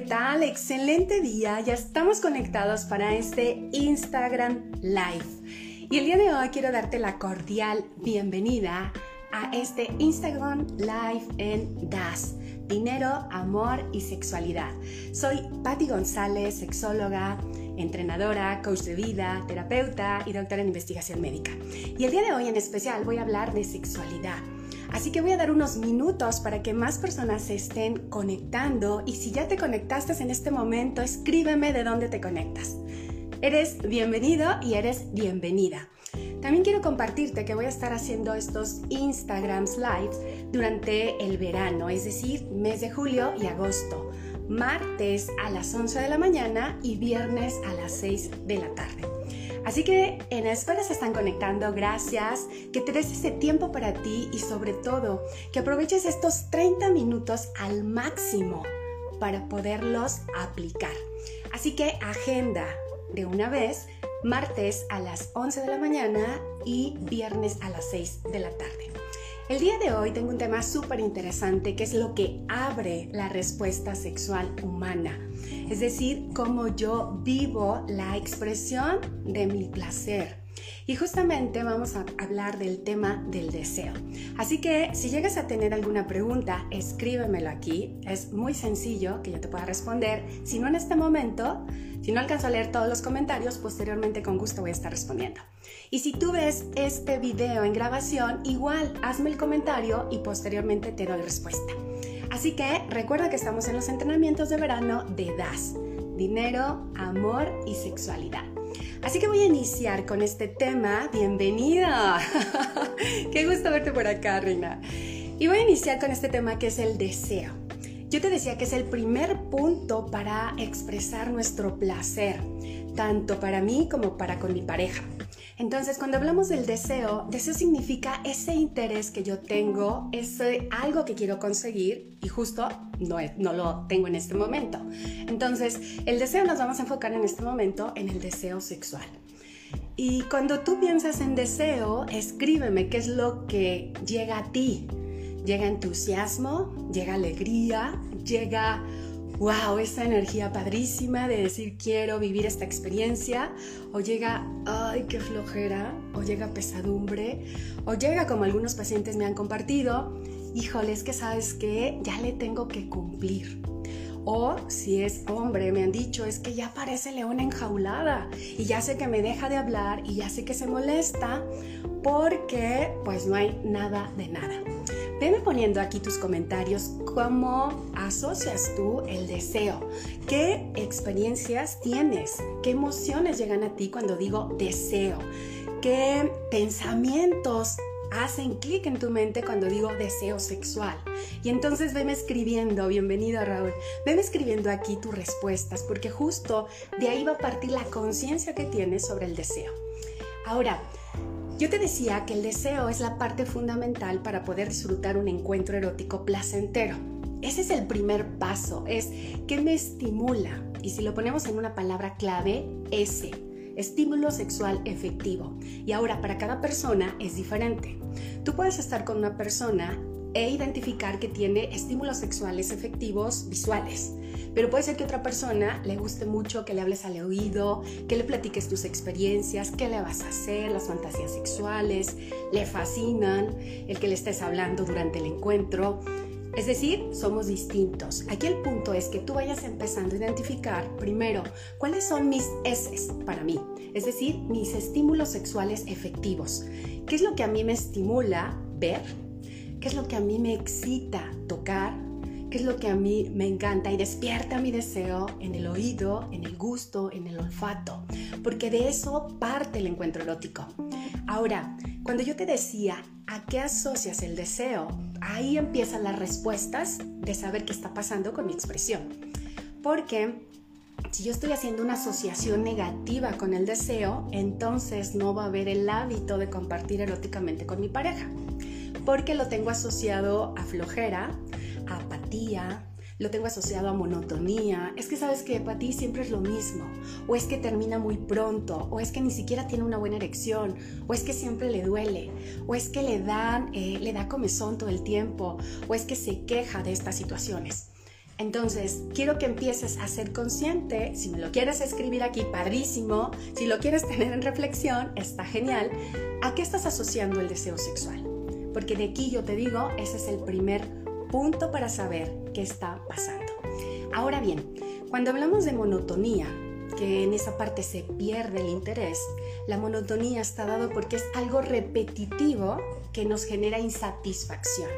¿qué tal? Excelente día. Ya estamos conectados para este Instagram Live. Y el día de hoy quiero darte la cordial bienvenida a este Instagram Live en DAS. Dinero, amor y sexualidad. Soy Patti González, sexóloga, entrenadora, coach de vida, terapeuta y doctora en investigación médica. Y el día de hoy en especial voy a hablar de sexualidad Así que voy a dar unos minutos para que más personas se estén conectando y si ya te conectaste en este momento, escríbeme de dónde te conectas. Eres bienvenido y eres bienvenida. También quiero compartirte que voy a estar haciendo estos Instagrams Lives durante el verano, es decir, mes de julio y agosto, martes a las 11 de la mañana y viernes a las 6 de la tarde. Así que en espera se están conectando, gracias, que te des ese tiempo para ti y sobre todo que aproveches estos 30 minutos al máximo para poderlos aplicar. Así que agenda de una vez martes a las 11 de la mañana y viernes a las 6 de la tarde. El día de hoy tengo un tema súper interesante que es lo que abre la respuesta sexual humana es decir, cómo yo vivo la expresión de mi placer. Y justamente vamos a hablar del tema del deseo. Así que si llegas a tener alguna pregunta, escríbemelo aquí. Es muy sencillo que yo te pueda responder. Si no en este momento, si no alcanzo a leer todos los comentarios, posteriormente con gusto voy a estar respondiendo. Y si tú ves este video en grabación, igual hazme el comentario y posteriormente te doy respuesta. Así que recuerda que estamos en los entrenamientos de verano de DAS, dinero, amor y sexualidad. Así que voy a iniciar con este tema. Bienvenida. Qué gusto verte por acá, Reina. Y voy a iniciar con este tema que es el deseo. Yo te decía que es el primer punto para expresar nuestro placer, tanto para mí como para con mi pareja. Entonces, cuando hablamos del deseo, deseo significa ese interés que yo tengo, ese algo que quiero conseguir y justo no, no lo tengo en este momento. Entonces, el deseo nos vamos a enfocar en este momento en el deseo sexual. Y cuando tú piensas en deseo, escríbeme qué es lo que llega a ti. Llega entusiasmo, llega alegría, llega wow, esa energía padrísima de decir quiero vivir esta experiencia, o llega, ay, qué flojera, o llega pesadumbre, o llega como algunos pacientes me han compartido, híjole, es que sabes que ya le tengo que cumplir. O si es hombre, me han dicho, es que ya parece leona enjaulada y ya sé que me deja de hablar y ya sé que se molesta porque pues no hay nada de nada. Veme poniendo aquí tus comentarios cómo asocias tú el deseo, qué experiencias tienes, qué emociones llegan a ti cuando digo deseo, qué pensamientos hacen clic en tu mente cuando digo deseo sexual. Y entonces veme escribiendo, bienvenido Raúl, veme escribiendo aquí tus respuestas, porque justo de ahí va a partir la conciencia que tienes sobre el deseo. Ahora, yo te decía que el deseo es la parte fundamental para poder disfrutar un encuentro erótico placentero. Ese es el primer paso, es que me estimula. Y si lo ponemos en una palabra clave, ese, estímulo sexual efectivo. Y ahora, para cada persona es diferente. Tú puedes estar con una persona e identificar que tiene estímulos sexuales efectivos visuales. Pero puede ser que otra persona le guste mucho que le hables al oído, que le platiques tus experiencias, qué le vas a hacer, las fantasías sexuales, le fascinan, el que le estés hablando durante el encuentro. Es decir, somos distintos. Aquí el punto es que tú vayas empezando a identificar primero cuáles son mis S para mí, es decir, mis estímulos sexuales efectivos. ¿Qué es lo que a mí me estimula ver? ¿Qué es lo que a mí me excita tocar? ¿Qué es lo que a mí me encanta y despierta mi deseo en el oído, en el gusto, en el olfato? Porque de eso parte el encuentro erótico. Ahora, cuando yo te decía a qué asocias el deseo, ahí empiezan las respuestas de saber qué está pasando con mi expresión. Porque si yo estoy haciendo una asociación negativa con el deseo, entonces no va a haber el hábito de compartir eróticamente con mi pareja porque lo tengo asociado a flojera, apatía, lo tengo asociado a monotonía. Es que sabes que para ti siempre es lo mismo, o es que termina muy pronto, o es que ni siquiera tiene una buena erección, o es que siempre le duele, o es que le dan, eh, le da comezón todo el tiempo, o es que se queja de estas situaciones. Entonces, quiero que empieces a ser consciente, si me lo quieres escribir aquí, padrísimo, si lo quieres tener en reflexión, está genial, ¿a qué estás asociando el deseo sexual? Porque de aquí yo te digo, ese es el primer punto para saber qué está pasando. Ahora bien, cuando hablamos de monotonía, que en esa parte se pierde el interés, la monotonía está dado porque es algo repetitivo que nos genera insatisfacción.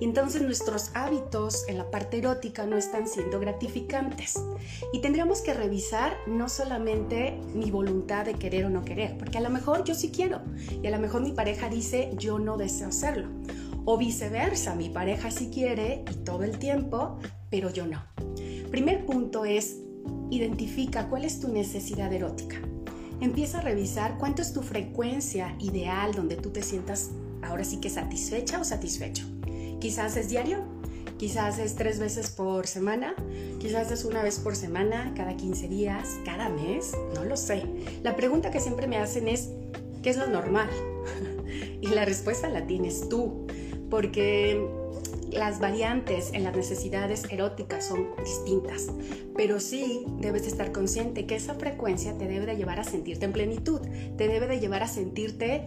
Y entonces nuestros hábitos en la parte erótica no están siendo gratificantes. Y tendríamos que revisar no solamente mi voluntad de querer o no querer, porque a lo mejor yo sí quiero y a lo mejor mi pareja dice yo no deseo hacerlo. O viceversa, mi pareja sí quiere y todo el tiempo, pero yo no. Primer punto es identifica cuál es tu necesidad erótica. Empieza a revisar cuánto es tu frecuencia ideal donde tú te sientas ahora sí que satisfecha o satisfecho. Quizás es diario, quizás es tres veces por semana, quizás es una vez por semana, cada 15 días, cada mes, no lo sé. La pregunta que siempre me hacen es, ¿qué es lo normal? y la respuesta la tienes tú, porque las variantes en las necesidades eróticas son distintas, pero sí debes estar consciente que esa frecuencia te debe de llevar a sentirte en plenitud, te debe de llevar a sentirte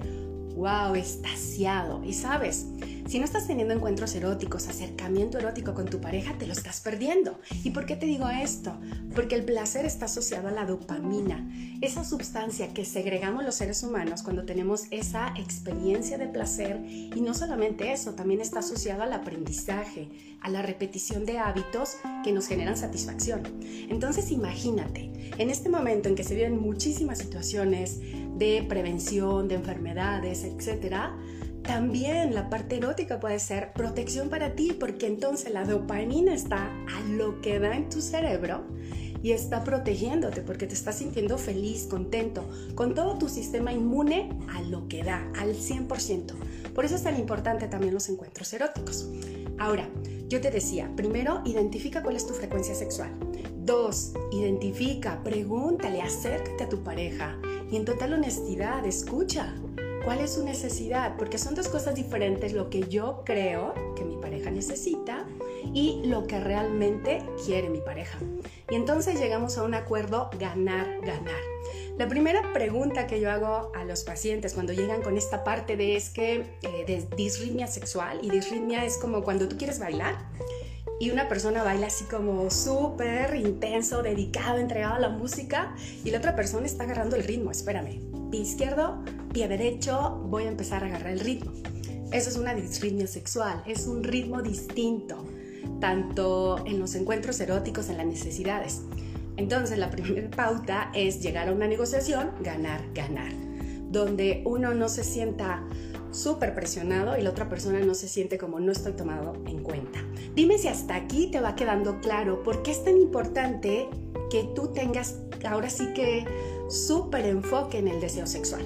wow, estasiado. Y sabes, si no estás teniendo encuentros eróticos, acercamiento erótico con tu pareja, te lo estás perdiendo. ¿Y por qué te digo esto? Porque el placer está asociado a la dopamina, esa sustancia que segregamos los seres humanos cuando tenemos esa experiencia de placer. Y no solamente eso, también está asociado al aprendizaje, a la repetición de hábitos que nos generan satisfacción. Entonces imagínate, en este momento en que se viven muchísimas situaciones de prevención de enfermedades, etcétera, también la parte erótica puede ser protección para ti, porque entonces la dopamina está a lo que da en tu cerebro y está protegiéndote porque te estás sintiendo feliz, contento, con todo tu sistema inmune a lo que da, al 100%. Por eso es tan importante también los encuentros eróticos. Ahora, yo te decía, primero, identifica cuál es tu frecuencia sexual. Dos, identifica, pregúntale, acércate a tu pareja y en total honestidad, escucha cuál es su necesidad, porque son dos cosas diferentes, lo que yo creo que mi pareja necesita y lo que realmente quiere mi pareja. Y entonces llegamos a un acuerdo ganar, ganar. La primera pregunta que yo hago a los pacientes cuando llegan con esta parte de es que eh, de disritmia sexual y disritmia es como cuando tú quieres bailar y una persona baila así como súper intenso, dedicado, entregado a la música y la otra persona está agarrando el ritmo. Espérame, pie izquierdo, pie derecho, voy a empezar a agarrar el ritmo. Eso es una disritmia sexual, es un ritmo distinto, tanto en los encuentros eróticos, en las necesidades. Entonces la primera pauta es llegar a una negociación, ganar, ganar, donde uno no se sienta súper presionado y la otra persona no se siente como no estoy tomado en cuenta. Dime si hasta aquí te va quedando claro por qué es tan importante que tú tengas ahora sí que súper enfoque en el deseo sexual.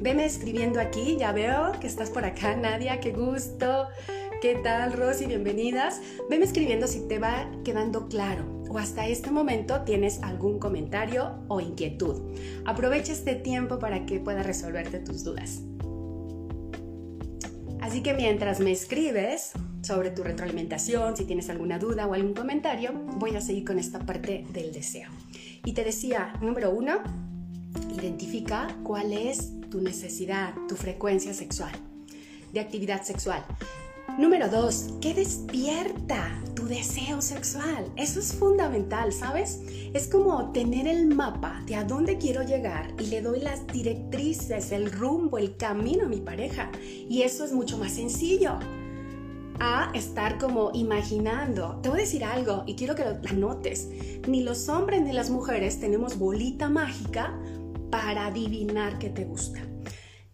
Veme escribiendo aquí, ya veo que estás por acá, Nadia, qué gusto. ¿Qué tal, Rosy? Bienvenidas. Veme escribiendo si te va quedando claro o hasta este momento tienes algún comentario o inquietud. Aprovecha este tiempo para que puedas resolverte tus dudas. Así que mientras me escribes sobre tu retroalimentación, si tienes alguna duda o algún comentario, voy a seguir con esta parte del deseo. Y te decía, número uno, identifica cuál es tu necesidad, tu frecuencia sexual, de actividad sexual. Número dos, ¿qué despierta tu deseo sexual? Eso es fundamental, ¿sabes? Es como tener el mapa de a dónde quiero llegar y le doy las directrices, el rumbo, el camino a mi pareja. Y eso es mucho más sencillo a estar como imaginando. Te voy a decir algo y quiero que lo anotes. Ni los hombres ni las mujeres tenemos bolita mágica para adivinar qué te gusta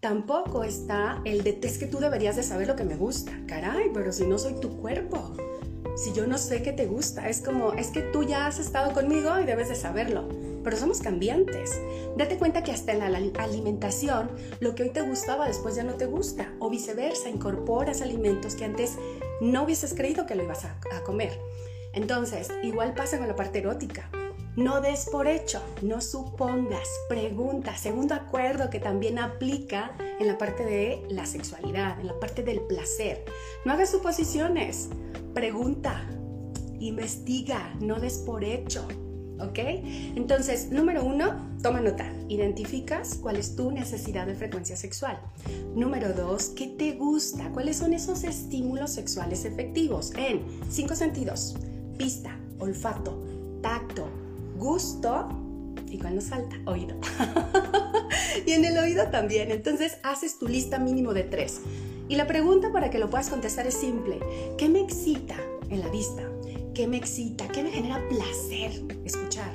tampoco está el de es que tú deberías de saber lo que me gusta. Caray, pero si no soy tu cuerpo, si yo no sé qué te gusta, es como, es que tú ya has estado conmigo y debes de saberlo. Pero somos cambiantes. Date cuenta que hasta en la alimentación, lo que hoy te gustaba después ya no te gusta. O viceversa, incorporas alimentos que antes no hubieses creído que lo ibas a, comer. Entonces, igual pasa con la parte erótica. No des por hecho, no supongas, pregunta. Segundo acuerdo que también aplica en la parte de la sexualidad, en la parte del placer. No hagas suposiciones, pregunta. investiga, no des por hecho. ¿Ok? Entonces, número uno, toma nota. Identificas cuál es tu necesidad de frecuencia sexual. Número dos, ¿qué te gusta? ¿Cuáles son esos estímulos sexuales efectivos? En cinco sentidos. Vista, olfato, tacto, gusto y cuando salta, oído. y en el oído también. Entonces, haces tu lista mínimo de tres. Y la pregunta para que lo puedas contestar es simple. ¿Qué me excita en la vista? ¿Qué me excita? ¿Qué me genera placer escuchar?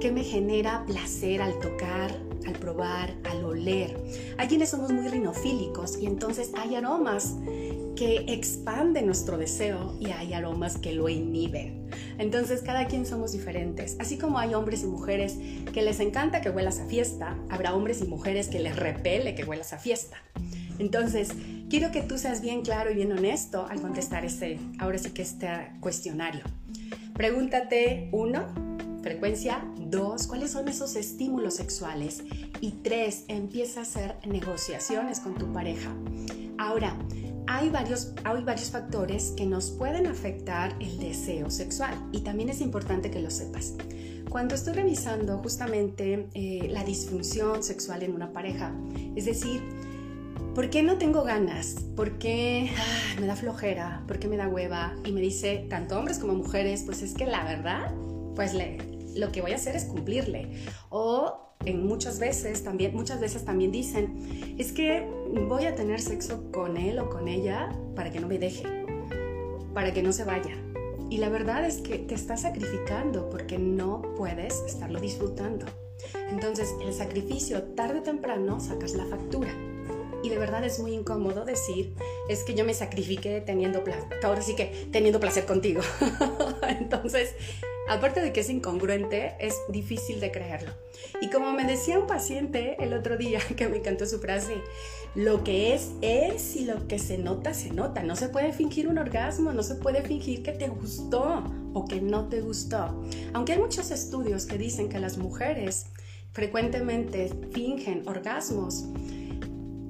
¿Qué me genera placer al tocar, al probar, al oler? Hay quienes somos muy rinofílicos y entonces hay aromas que expanden nuestro deseo y hay aromas que lo inhiben. Entonces cada quien somos diferentes. Así como hay hombres y mujeres que les encanta que huelas a fiesta, habrá hombres y mujeres que les repele que huelas a fiesta. Entonces, quiero que tú seas bien claro y bien honesto al contestar este, ahora sí que este cuestionario. Pregúntate, uno, frecuencia, dos, cuáles son esos estímulos sexuales y tres, empieza a hacer negociaciones con tu pareja. Ahora, hay varios, hay varios factores que nos pueden afectar el deseo sexual y también es importante que lo sepas. Cuando estoy revisando justamente eh, la disfunción sexual en una pareja, es decir, ¿por qué no tengo ganas? ¿Por qué me da flojera? ¿Por qué me da hueva? Y me dice, tanto hombres como mujeres, pues es que la verdad, pues le, lo que voy a hacer es cumplirle. O en muchas veces también, muchas veces también dicen, es que voy a tener sexo con él o con ella para que no me deje, para que no se vaya. Y la verdad es que te estás sacrificando porque no puedes estarlo disfrutando. Entonces, el sacrificio tarde o temprano sacas la factura y de verdad es muy incómodo decir, es que yo me sacrifiqué teniendo placer, ahora sí que teniendo placer contigo. Entonces, aparte de que es incongruente, es difícil de creerlo. Y como me decía un paciente el otro día, que me encantó su frase, lo que es es y lo que se nota, se nota. No se puede fingir un orgasmo, no se puede fingir que te gustó o que no te gustó. Aunque hay muchos estudios que dicen que las mujeres frecuentemente fingen orgasmos,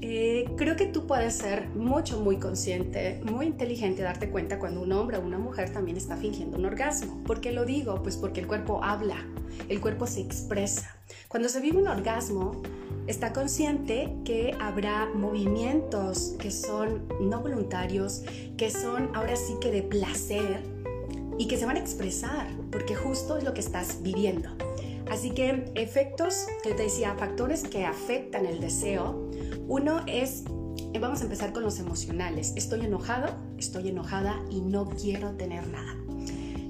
eh, creo que tú puedes ser mucho, muy consciente, muy inteligente, darte cuenta cuando un hombre o una mujer también está fingiendo un orgasmo. ¿Por qué lo digo? Pues porque el cuerpo habla, el cuerpo se expresa. Cuando se vive un orgasmo, está consciente que habrá movimientos que son no voluntarios, que son ahora sí que de placer y que se van a expresar, porque justo es lo que estás viviendo. Así que efectos, que te decía, factores que afectan el deseo, uno es, eh, vamos a empezar con los emocionales. Estoy enojado, estoy enojada y no quiero tener nada.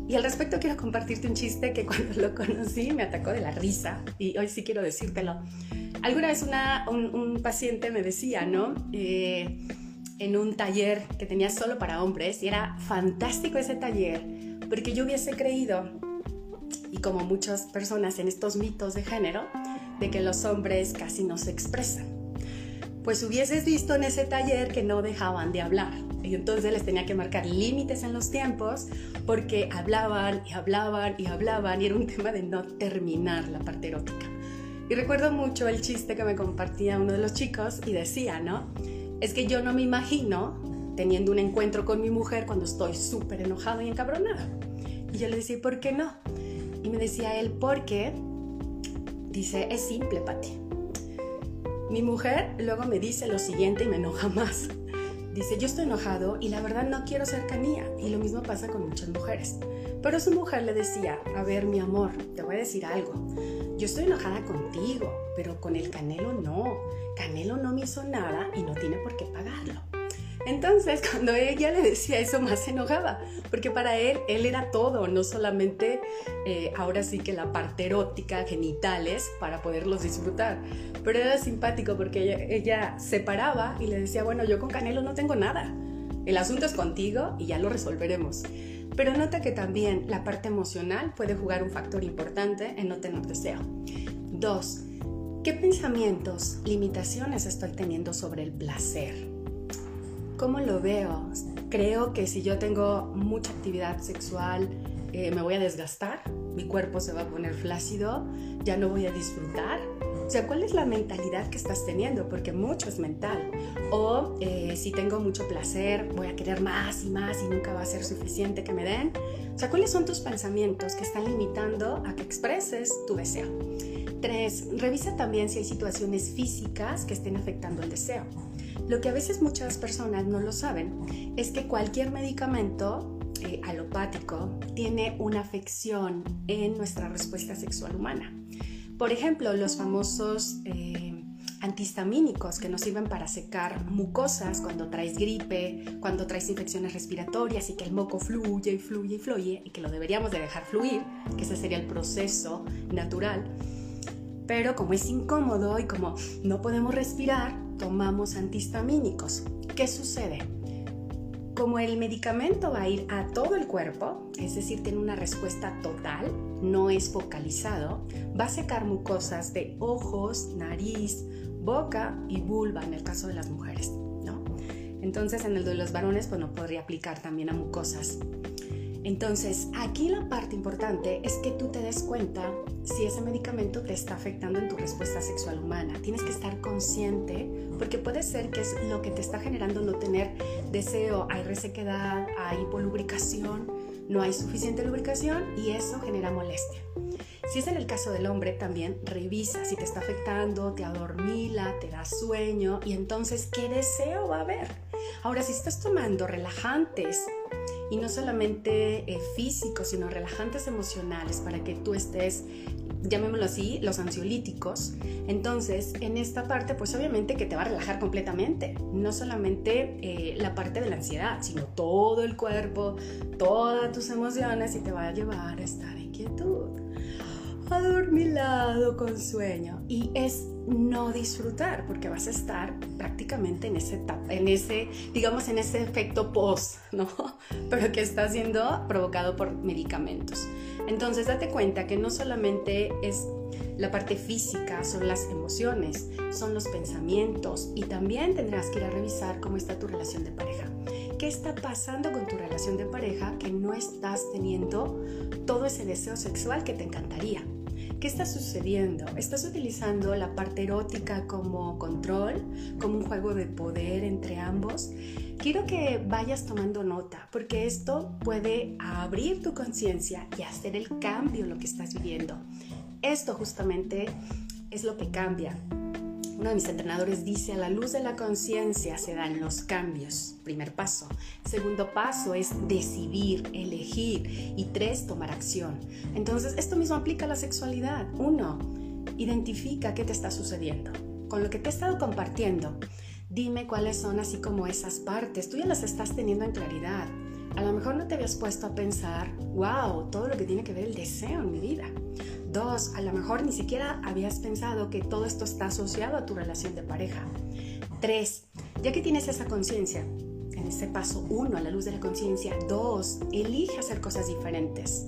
Y al respecto quiero compartirte un chiste que cuando lo conocí me atacó de la risa y hoy sí quiero decírtelo. Alguna vez un, paciente me decía, ¿no? Eh, en un taller que tenía solo para hombres y era fantástico ese taller porque yo hubiese creído, y como muchas personas en estos mitos de género, de que los hombres casi no se expresan pues hubieses visto en ese taller que no dejaban de hablar. Y entonces les tenía que marcar límites en los tiempos porque hablaban y hablaban y hablaban y era un tema de no terminar la parte erótica. Y recuerdo mucho el chiste que me compartía uno de los chicos y decía, ¿no? Es que yo no me imagino teniendo un encuentro con mi mujer cuando estoy súper enojado y encabronada. Y yo le decía, ¿por qué no? Y me decía él, porque, dice, es simple, Pati mi mujer luego me dice lo siguiente y me enoja más. Dice, yo estoy enojado y la verdad no quiero cercanía. Y lo mismo pasa con muchas mujeres. Pero su mujer le decía, a ver mi amor, te voy a decir algo. Yo estoy enojada contigo, pero con el Canelo no. Canelo no me hizo nada y no tiene por qué pagarlo. Entonces, cuando ella le decía eso, más se enojaba, porque para él, él era todo, no solamente eh, ahora sí que la parte erótica, genitales, para poderlos disfrutar, pero era simpático porque ella, ella se paraba y le decía, bueno, yo con Canelo no tengo nada, el asunto es contigo y ya lo resolveremos. Pero nota que también la parte emocional puede jugar un factor importante en no tener deseo. Dos, ¿qué pensamientos, limitaciones estoy teniendo sobre el placer? ¿Cómo lo veo? Creo que si yo tengo mucha actividad sexual, eh, me voy a desgastar, mi cuerpo se va a poner flácido, ya no voy a disfrutar. sea, ¿cuál es la mentalidad que estás teniendo? Porque mucho es mental. O eh, si tengo mucho placer, voy a querer más y más y nunca va a ser suficiente que me den. O sea, ¿cuáles son tus pensamientos que están limitando a que expreses tu deseo? Tres, revisa también si hay situaciones físicas que estén afectando el deseo. Lo que a veces muchas personas no lo saben es que cualquier medicamento eh, alopático tiene una afección en nuestra respuesta sexual humana. Por ejemplo, los famosos eh, antihistamínicos que nos sirven para secar mucosas cuando traes gripe, cuando traes infecciones respiratorias y que el moco fluye y fluye y fluye y que lo deberíamos de dejar fluir, que ese sería el proceso natural. Pero como es incómodo y como no podemos respirar, tomamos antihistamínicos. ¿Qué sucede? Como el medicamento va a ir a todo el cuerpo, es decir, tiene una respuesta total, no es focalizado, va a secar mucosas de ojos, nariz, boca y vulva en el caso de las mujeres, ¿no? Entonces en el de los varones pues no podría aplicar también a mucosas. Entonces, aquí la parte importante es que tú te des cuenta si ese medicamento te está afectando en tu respuesta sexual humana. Tienes que estar consciente porque puede ser que es lo que te está generando no tener deseo, hay resequedad, hay hipolubricación, no hay suficiente lubricación y eso genera molestia. Si es en el caso del hombre, también revisa si te está afectando, te adormila, te da sueño y entonces qué deseo va a haber. Ahora, si estás tomando relajantes y no solamente eh, físicos, sino relajantes emocionales para que tú estés, llamémoslo así, los ansiolíticos. Entonces, en esta parte, pues obviamente que te va a relajar completamente, no solamente eh, la parte de la ansiedad, sino todo el cuerpo, todas tus emociones y te va a llevar a estar en quietud adormilado con sueño. Y es no disfrutar porque vas a estar prácticamente en ese en ese digamos en ese efecto post no pero que está siendo provocado por medicamentos. Entonces date cuenta que no solamente es la parte física son las emociones son los pensamientos y también tendrás que ir a revisar cómo está tu relación de pareja. Qué está pasando con tu relación de pareja que no estás teniendo todo ese deseo sexual que te encantaría ¿Qué está sucediendo? ¿Estás utilizando la parte erótica como control, como un juego de poder entre ambos? Quiero que vayas tomando nota, porque esto puede abrir tu conciencia y hacer el cambio en lo que estás viviendo. Esto justamente es lo que cambia uno de mis entrenadores dice, a la luz de la conciencia se dan los cambios. Primer paso. Segundo paso es decidir, elegir. Y tres, tomar acción. Entonces, esto mismo aplica a la sexualidad. Uno, identifica qué te está sucediendo. Con lo que te he estado compartiendo, dime cuáles son así como esas partes. Tú ya las estás teniendo en claridad. A lo mejor no te habías puesto a pensar, wow, todo lo que tiene que ver el deseo en mi vida. Dos, a lo mejor ni siquiera habías pensado que todo esto está asociado a tu relación de pareja. Tres, ya que tienes esa conciencia, en ese paso uno, a la luz de la conciencia. Dos, elige hacer cosas diferentes.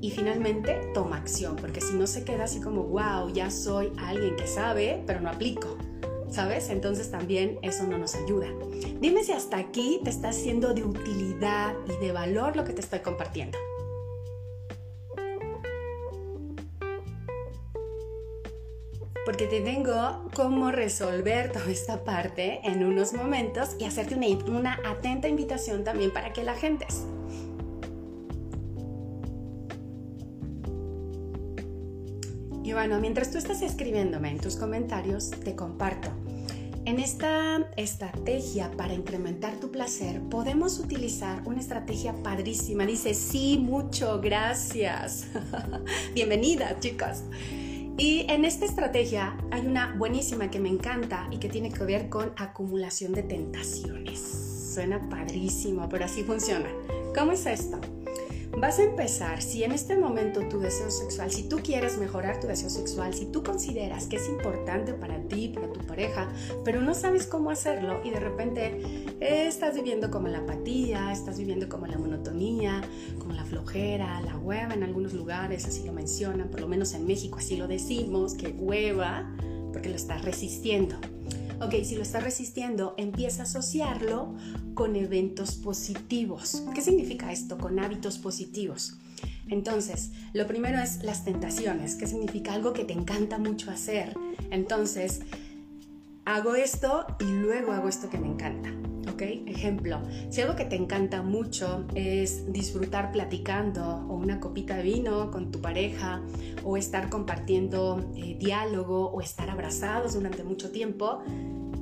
Y finalmente, toma acción, porque si no se queda así como, wow, ya soy alguien que sabe, pero no aplico. ¿Sabes? Entonces también eso no nos ayuda. Dime si hasta aquí te está siendo de utilidad y de valor lo que te estoy compartiendo. Porque te tengo cómo resolver toda esta parte en unos momentos y hacerte una, una atenta invitación también para que la gentes. Y bueno, mientras tú estás escribiéndome en tus comentarios, te comparto. En esta estrategia para incrementar tu placer, podemos utilizar una estrategia padrísima. Dice, sí, mucho, gracias. Bienvenida, chicas. Y en esta estrategia hay una buenísima que me encanta y que tiene que ver con acumulación de tentaciones. Suena padrísimo, pero así funciona. ¿Cómo es esto? Vas a empezar, si en este momento tu deseo sexual, si tú quieres mejorar tu deseo sexual, si tú consideras que es importante para ti, para tu pareja, pero no sabes cómo hacerlo y de repente eh, estás viviendo como la apatía, estás viviendo como la monotonía, como la flojera, la hueva en algunos lugares, así lo mencionan, por lo menos en México así lo decimos, que hueva, porque lo estás resistiendo. Ok, si lo estás resistiendo, empieza a asociarlo con eventos positivos. ¿Qué significa esto? Con hábitos positivos. Entonces, lo primero es las tentaciones, que significa algo que te encanta mucho hacer. Entonces, hago esto y luego hago esto que me encanta. Ejemplo, si algo que te encanta mucho es disfrutar platicando o una copita de vino con tu pareja o estar compartiendo eh, diálogo o estar abrazados durante mucho tiempo,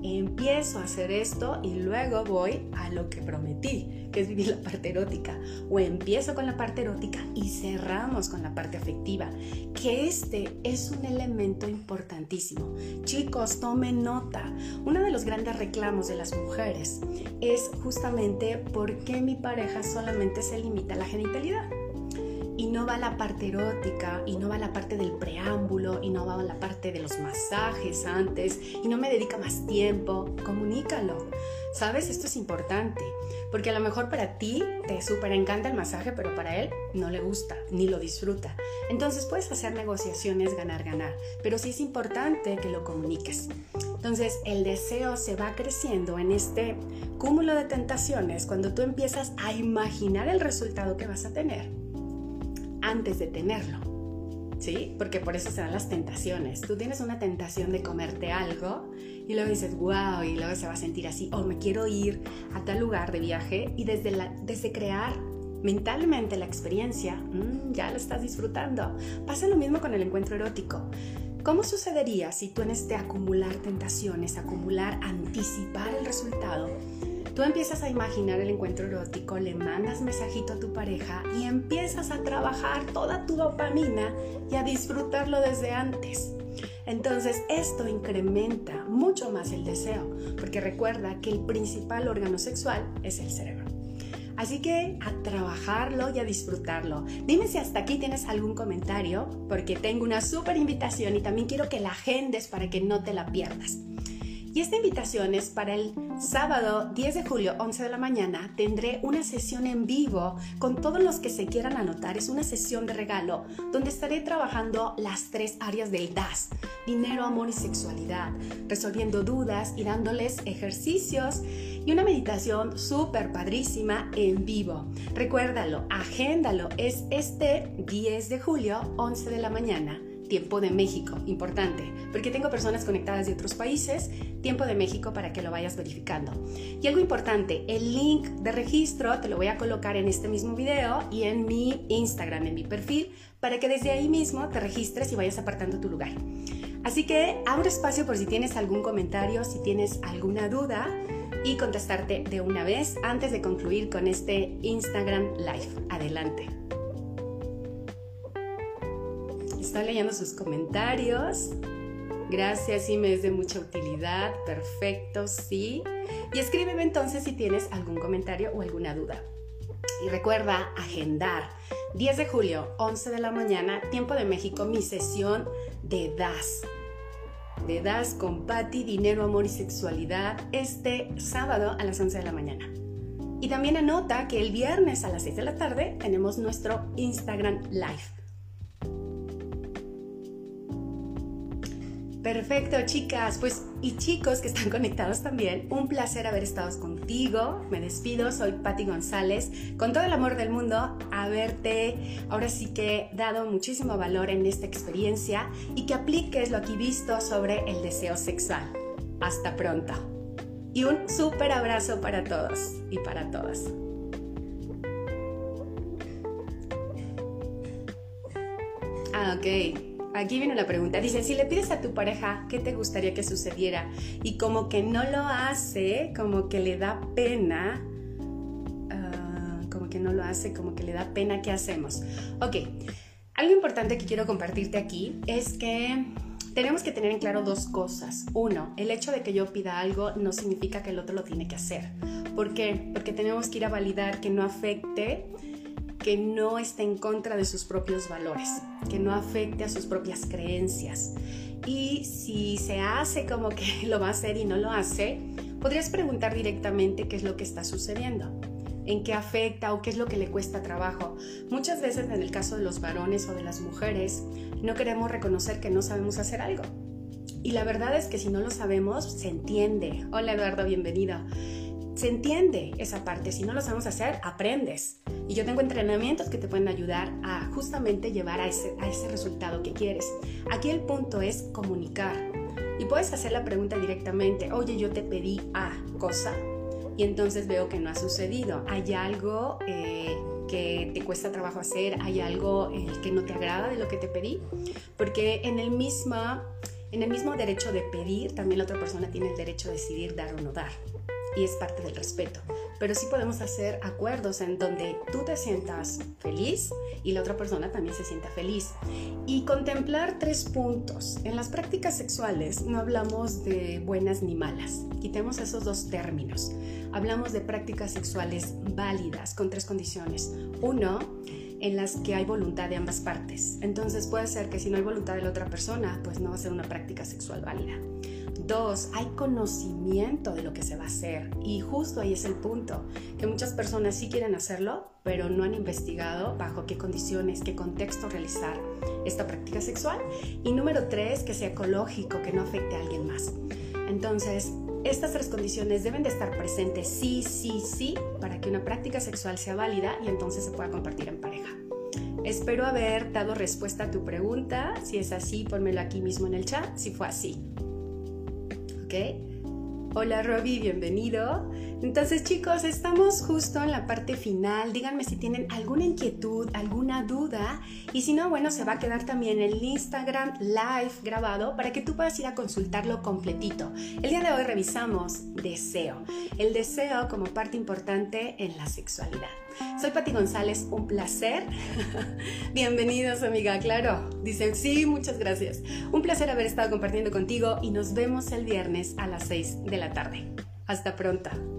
empiezo a hacer esto y luego voy a lo que prometí, que es vivir la parte erótica. O empiezo con la parte erótica y cerramos con la parte afectiva, que este es un elemento importantísimo. Chicos, tomen nota. Uno de los grandes reclamos de las mujeres es justamente por qué mi pareja solamente se limita a la genitalidad y no va la parte erótica y no va la parte del preámbulo y no va la parte de los masajes antes y no me dedica más tiempo, comunícalo. ¿Sabes? Esto es importante, porque a lo mejor para ti te súper encanta el masaje, pero para él no le gusta, ni lo disfruta. Entonces puedes hacer negociaciones ganar, ganar, pero sí es importante que lo comuniques. Entonces el deseo se va creciendo en este cúmulo de tentaciones cuando tú empiezas a imaginar el resultado que vas a tener antes de tenerlo. ¿Sí? Porque por eso se dan las tentaciones. Tú tienes una tentación de comerte algo y luego dices, wow, y luego se va a sentir así, o oh, me quiero ir a tal lugar de viaje y desde, desde crear mentalmente la experiencia, mm, ya lo estás disfrutando. Pasa lo mismo con el encuentro erótico. ¿Cómo sucedería si tú en este acumular tentaciones, acumular, anticipar el resultado, Tú empiezas a imaginar el encuentro erótico, le mandas mensajito a tu pareja y empiezas a trabajar toda tu dopamina y a disfrutarlo desde antes. Entonces esto incrementa mucho más el deseo, porque recuerda que el principal órgano sexual es el cerebro. Así que a trabajarlo y a disfrutarlo. Dime si hasta aquí tienes algún comentario, porque tengo una súper invitación y también quiero que la agendes para que no te la pierdas. Y esta invitación es para el sábado 10 de julio, 11 de la mañana. Tendré una sesión en vivo con todos los que se quieran anotar. Es una sesión de regalo donde estaré trabajando las tres áreas del DAS. Dinero, amor y sexualidad. Resolviendo dudas y dándoles ejercicios y una meditación súper padrísima en vivo. Recuérdalo, agéndalo. Es este 10 de julio, 11 de la mañana tiempo de México, importante, porque tengo personas conectadas de otros países, tiempo de México para que lo vayas verificando. Y algo importante, el link de registro te lo voy a colocar en este mismo video y en mi Instagram, en mi perfil, para que desde ahí mismo te registres y vayas apartando tu lugar. Así que abro espacio por si tienes algún comentario, si tienes alguna duda y contestarte de una vez antes de concluir con este Instagram Live. Adelante. Estoy leyendo sus comentarios. Gracias, sí me es de mucha utilidad. Perfecto, sí. Y escríbeme entonces si tienes algún comentario o alguna duda. Y recuerda agendar 10 de julio, 11 de la mañana, tiempo de México, mi sesión de DAS. De DAS con Patti, Dinero, Amor y Sexualidad, este sábado a las 11 de la mañana. Y también anota que el viernes a las 6 de la tarde tenemos nuestro Instagram Live Perfecto, chicas, pues y chicos que están conectados también, un placer haber estado contigo. Me despido, soy Patti González, con todo el amor del mundo, haberte ahora sí que dado muchísimo valor en esta experiencia y que apliques lo aquí visto sobre el deseo sexual. Hasta pronto. Y un súper abrazo para todos y para todas. Ah, ok. Aquí viene una pregunta. Dice, si le pides a tu pareja qué te gustaría que sucediera y como que no lo hace, como que le da pena, ah, como que no lo hace, como que le da pena, ¿qué hacemos? Ok, algo importante que quiero compartirte aquí es que tenemos que tener en claro dos cosas. Uno, el hecho de que yo pida algo no significa que el otro lo tiene que hacer. ¿Por qué? Porque tenemos que ir a validar que no afecte que no esté en contra de sus propios valores, que no afecte a sus propias creencias. Y si se hace como que lo va a hacer y no lo hace, podrías preguntar directamente qué es lo que está sucediendo, en qué afecta o qué es lo que le cuesta trabajo. Muchas veces en el caso de los varones o de las mujeres, no queremos reconocer que no sabemos hacer algo. Y la verdad es que si no lo sabemos, se entiende. Hola Eduardo, bienvenido se entiende esa parte. Si no lo sabemos hacer, aprendes. Y yo tengo entrenamientos que te pueden ayudar a justamente llevar a ese, a ese resultado que quieres. Aquí el punto es comunicar. Y puedes hacer la pregunta directamente, oye, yo te pedí A cosa y entonces veo que no ha sucedido. ¿Hay algo eh, que te cuesta trabajo hacer? ¿Hay algo eh, que no te agrada de lo que te pedí? Porque en el, misma, en el mismo derecho de pedir, también la otra persona tiene el derecho de decidir dar o no dar y es parte del respeto. Pero sí podemos hacer acuerdos en donde tú te sientas feliz y la otra persona también se sienta feliz. Y contemplar tres puntos. En las prácticas sexuales no hablamos de buenas ni malas. Quitemos esos dos términos. Hablamos de prácticas sexuales válidas con tres condiciones. Uno, en las que hay voluntad de ambas partes. Entonces puede ser que si no hay voluntad de la otra persona, pues no va a ser una práctica sexual válida. Dos, hay conocimiento de lo que se va a hacer. Y justo ahí es el punto, que muchas personas sí quieren hacerlo, pero no han investigado bajo qué condiciones, qué contexto realizar esta práctica sexual. Y número tres, que sea ecológico, que no afecte a alguien más. Entonces, estas tres condiciones deben de estar presentes sí, sí, sí, para que una práctica sexual sea válida y entonces se pueda compartir en pareja. Espero haber dado respuesta a tu pregunta. Si es así, ponmelo aquí mismo en el chat, si fue así. Hola Robbie, bienvenido. Entonces chicos, estamos justo en la parte final. Díganme si tienen alguna inquietud, alguna duda. Y si no, bueno, se va a quedar también el Instagram live grabado para que tú puedas ir a consultarlo completito. El día de hoy revisamos deseo. El deseo como parte importante en la sexualidad. Soy Pati González, un placer. Bienvenidos, amiga, claro. Dicen, sí, muchas gracias. Un placer haber estado compartiendo contigo y nos vemos el viernes a las 6 de la tarde. Hasta pronto.